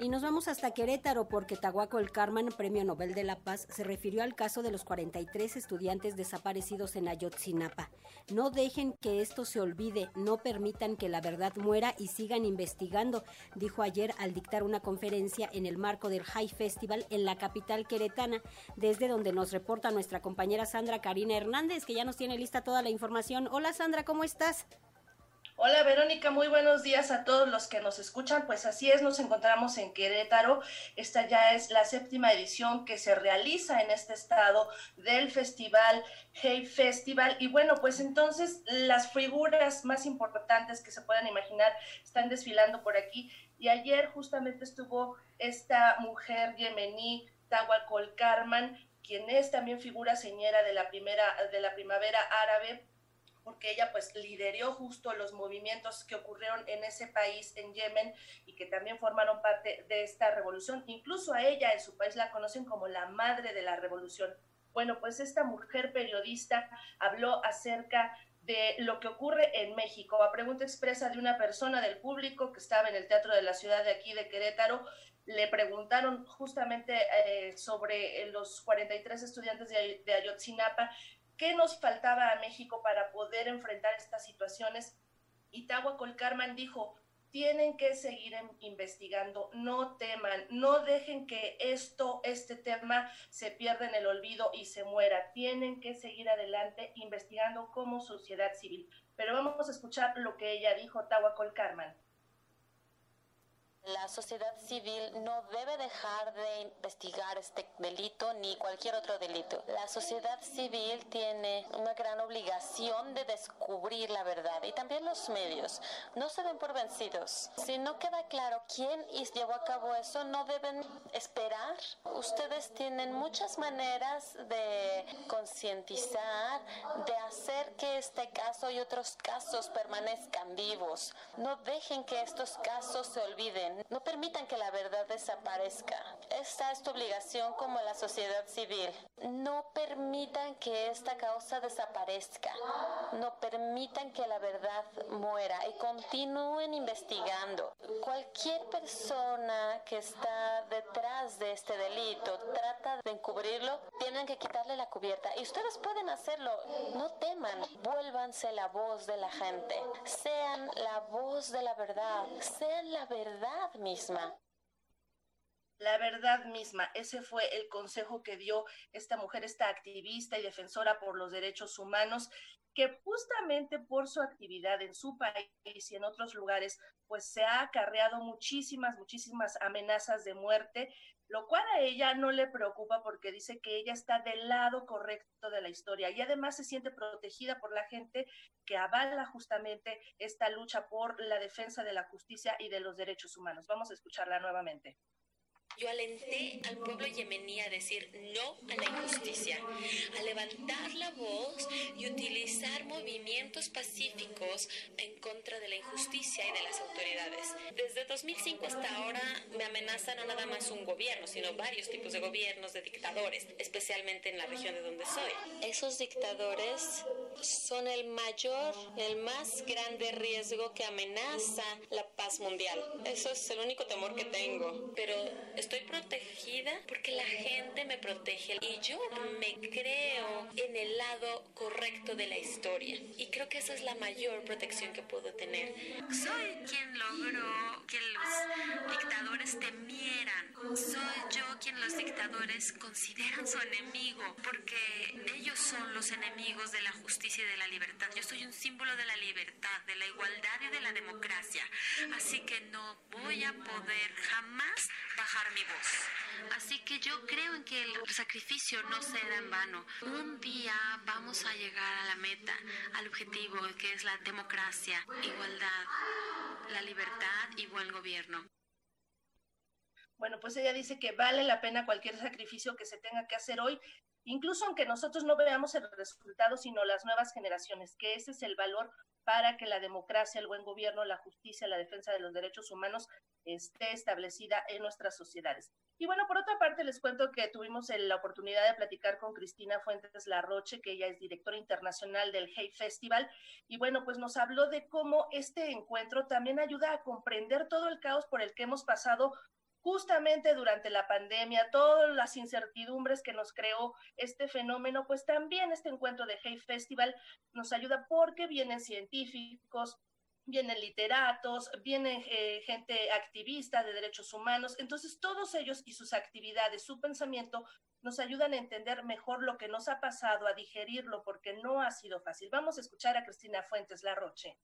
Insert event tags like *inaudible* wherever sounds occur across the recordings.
Y nos vamos hasta Querétaro porque Tahuaco el Carmen, Premio Nobel de la Paz, se refirió al caso de los 43 estudiantes desaparecidos en Ayotzinapa. No dejen que esto se olvide, no permitan que la verdad muera y sigan investigando, dijo ayer al dictar una conferencia en el marco del High Festival en la capital queretana, desde donde nos reporta nuestra compañera Sandra Karina Hernández, que ya nos tiene lista toda la información. Hola Sandra, ¿cómo estás? Hola Verónica, muy buenos días a todos los que nos escuchan. Pues así es, nos encontramos en Querétaro. Esta ya es la séptima edición que se realiza en este estado del festival Hey Festival. Y bueno, pues entonces las figuras más importantes que se puedan imaginar están desfilando por aquí. Y ayer justamente estuvo esta mujer yemení, Tawakol Karman, quien es también figura señera de la primera de la primavera árabe porque ella pues lideró justo los movimientos que ocurrieron en ese país, en Yemen, y que también formaron parte de esta revolución. Incluso a ella en su país la conocen como la madre de la revolución. Bueno, pues esta mujer periodista habló acerca de lo que ocurre en México. A pregunta expresa de una persona del público que estaba en el Teatro de la Ciudad de aquí de Querétaro, le preguntaron justamente eh, sobre los 43 estudiantes de, de Ayotzinapa qué nos faltaba a México para poder enfrentar estas situaciones. Y Colcarman dijo, tienen que seguir investigando, no teman, no dejen que esto, este tema se pierda en el olvido y se muera. Tienen que seguir adelante investigando como sociedad civil. Pero vamos a escuchar lo que ella dijo, Tawa Colcarman. La sociedad civil no debe dejar de investigar este delito ni cualquier otro delito. La sociedad civil tiene una gran obligación de descubrir la verdad y también los medios. No se den por vencidos. Si no queda claro quién llevó a cabo eso, no deben esperar. Ustedes tienen muchas maneras de concientizar, de hacer que este caso y otros casos permanezcan vivos. No dejen que estos casos se olviden no permitan que la verdad desaparezca. Esta es tu obligación como la sociedad civil. No permitan que esta causa desaparezca. No permitan que la verdad muera y continúen investigando. Cualquier persona que está detrás de este delito trata de encubrirlo, tienen que quitarle la cubierta. Y ustedes pueden hacerlo. No teman. Vuélvanse la voz de la gente. Sean la voz de la verdad. Sean la verdad misma. La verdad misma, ese fue el consejo que dio esta mujer, esta activista y defensora por los derechos humanos, que justamente por su actividad en su país y en otros lugares, pues se ha acarreado muchísimas, muchísimas amenazas de muerte, lo cual a ella no le preocupa porque dice que ella está del lado correcto de la historia y además se siente protegida por la gente que avala justamente esta lucha por la defensa de la justicia y de los derechos humanos. Vamos a escucharla nuevamente. Yo alenté al pueblo yemení a decir no a la injusticia, a levantar la voz y utilizar movimientos pacíficos en contra de la injusticia y de las autoridades. Desde 2005 hasta ahora me amenazan no nada más un gobierno, sino varios tipos de gobiernos, de dictadores, especialmente en la región de donde soy. Esos dictadores son el mayor, el más grande riesgo que amenaza la paz mundial. Eso es el único temor que tengo. Pero estoy protegida porque la gente me protege y yo me creo en el lado correcto de la historia. Y creo que esa es la mayor protección que puedo tener. Soy quien logró que los dictadores temieran. Soy yo quien los dictadores consideran su enemigo porque son los enemigos de la justicia y de la libertad. Yo soy un símbolo de la libertad, de la igualdad y de la democracia. Así que no voy a poder jamás bajar mi voz. Así que yo creo en que el sacrificio no será en vano. Un día vamos a llegar a la meta, al objetivo que es la democracia, igualdad, la libertad y buen gobierno. Bueno, pues ella dice que vale la pena cualquier sacrificio que se tenga que hacer hoy, incluso aunque nosotros no veamos el resultado, sino las nuevas generaciones, que ese es el valor para que la democracia, el buen gobierno, la justicia, la defensa de los derechos humanos esté establecida en nuestras sociedades. Y bueno, por otra parte, les cuento que tuvimos la oportunidad de platicar con Cristina Fuentes Larroche, que ella es directora internacional del Hey Festival, y bueno, pues nos habló de cómo este encuentro también ayuda a comprender todo el caos por el que hemos pasado justamente durante la pandemia, todas las incertidumbres que nos creó este fenómeno, pues también este encuentro de Hey Festival nos ayuda porque vienen científicos, vienen literatos, vienen eh, gente activista de derechos humanos. Entonces, todos ellos y sus actividades, su pensamiento, nos ayudan a entender mejor lo que nos ha pasado, a digerirlo, porque no ha sido fácil. Vamos a escuchar a Cristina Fuentes Larroche.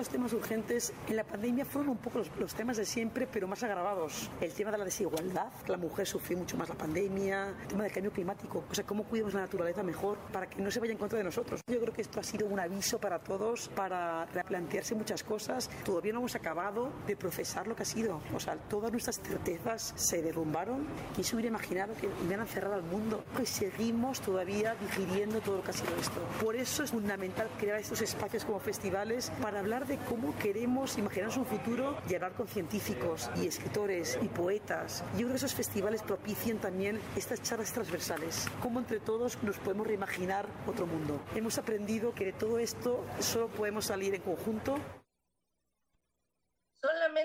Los temas urgentes en la pandemia fueron un poco los, temas de siempre, pero más agravados. El tema de la desigualdad, la mujer sufrió mucho más la pandemia, el tema del cambio climático, o sea, cómo cuidamos la naturaleza mejor para que no se vaya en contra de nosotros. Yo creo que esto ha sido un aviso para todos para replantearse muchas cosas. Todavía no hemos acabado de procesar lo que ha sido. O sea, todas nuestras certezas se derrumbaron. ¿Quién se hubiera imaginado que a cerrar al mundo? Y seguimos todavía digiriendo todo lo que ha sido esto. Por eso es fundamental crear estos espacios como festivales para hablar de cómo queremos imaginarnos un futuro y hablar con científicos y escritores y poetas. Yo creo que esos festivales propician también estas charlas transversales, cómo entre todos nos podemos reimaginar otro mundo. Hemos aprendido que de todo esto solo podemos salir en conjunto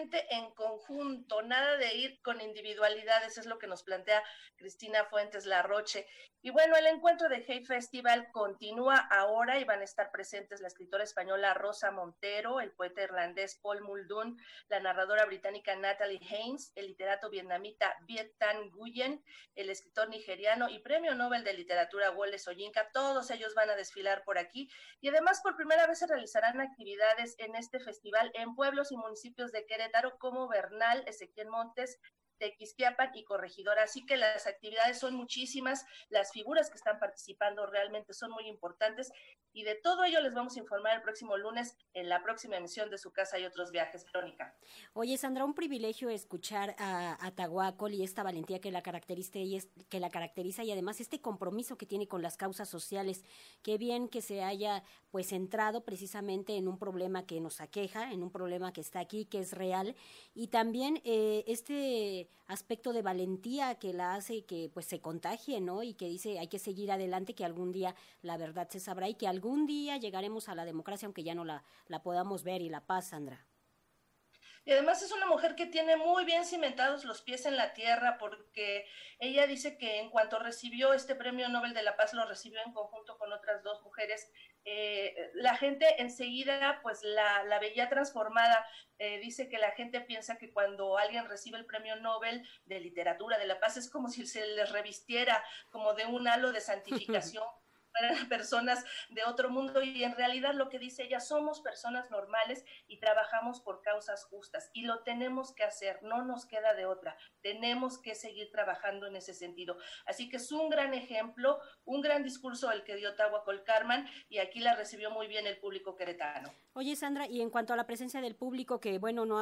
solamente en conjunto, nada de ir con individualidades, es lo que nos plantea Cristina Fuentes Larroche. Y bueno, el encuentro de Hey Festival continúa ahora y van a estar presentes la escritora española Rosa Montero, el poeta irlandés Paul Muldoon, la narradora británica Natalie Haynes, el literato vietnamita Viet Thanh Nguyen, el escritor nigeriano y premio Nobel de Literatura Wole Soyinka. Todos ellos van a desfilar por aquí y además por primera vez se realizarán actividades en este festival en pueblos y municipios de Querétaro como Bernal, Ezequiel Montes, Tequisquiapan y Corregidora. Así que las actividades son muchísimas, las figuras que están participando realmente son muy importantes y de todo ello les vamos a informar el próximo lunes en la próxima emisión de Su Casa y Otros Viajes, Verónica. Oye, Sandra, un privilegio escuchar a, a Tahuacol y esta valentía que la, caracteriza y que la caracteriza y además este compromiso que tiene con las causas sociales. Qué bien que se haya pues centrado precisamente en un problema que nos aqueja, en un problema que está aquí, que es real y también eh, este aspecto de valentía que la hace que pues se contagie, ¿no? Y que dice hay que seguir adelante, que algún día la verdad se sabrá y que algún día llegaremos a la democracia, aunque ya no la, la podamos ver y la paz, Sandra. Y además es una mujer que tiene muy bien cimentados los pies en la tierra porque ella dice que en cuanto recibió este premio Nobel de la Paz, lo recibió en conjunto con otras dos mujeres, eh, la gente enseguida pues la, la veía transformada. Eh, dice que la gente piensa que cuando alguien recibe el premio Nobel de literatura de la paz es como si se les revistiera como de un halo de santificación. *laughs* personas de otro mundo y en realidad lo que dice ella, somos personas normales y trabajamos por causas justas y lo tenemos que hacer, no nos queda de otra, tenemos que seguir trabajando en ese sentido. Así que es un gran ejemplo, un gran discurso el que dio Tahuacol Carman y aquí la recibió muy bien el público queretano. Oye Sandra, y en cuanto a la presencia del público, que bueno, no,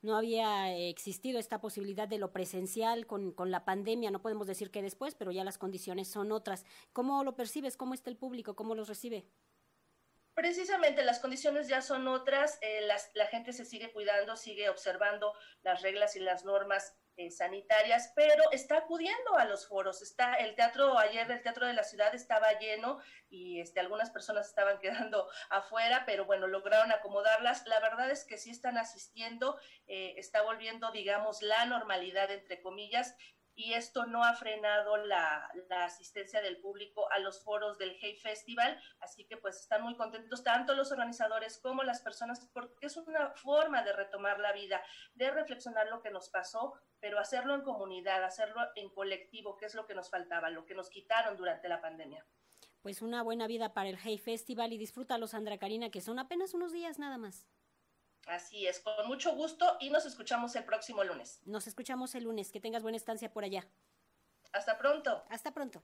no había existido esta posibilidad de lo presencial con, con la pandemia, no podemos decir que después, pero ya las condiciones son otras. ¿Cómo lo percibes? ¿Cómo está el público? ¿Cómo los recibe? Precisamente las condiciones ya son otras, eh, la gente se sigue cuidando, sigue observando las reglas y las normas eh, sanitarias, pero está acudiendo a los foros. Está el teatro ayer el teatro de la ciudad estaba lleno y este, algunas personas estaban *laughs* quedando afuera, pero bueno lograron acomodarlas. La verdad es que sí están asistiendo, eh, está volviendo digamos la normalidad entre comillas y esto no ha frenado la, asistencia del público a los foros del Hey Festival, así que pues están muy contentos tanto los organizadores como las personas porque es una forma de retomar la vida, de reflexionar lo que nos pasó, pero hacerlo en comunidad, hacerlo en colectivo, que es lo que nos faltaba, lo que nos quitaron durante la pandemia. Pues una buena vida para el Hey Festival y disfrútalo Sandra Karina, que son apenas unos días nada más. Así es, con mucho gusto y nos escuchamos el próximo lunes. Nos escuchamos el lunes. Que tengas buena estancia por allá. Hasta pronto. Hasta pronto.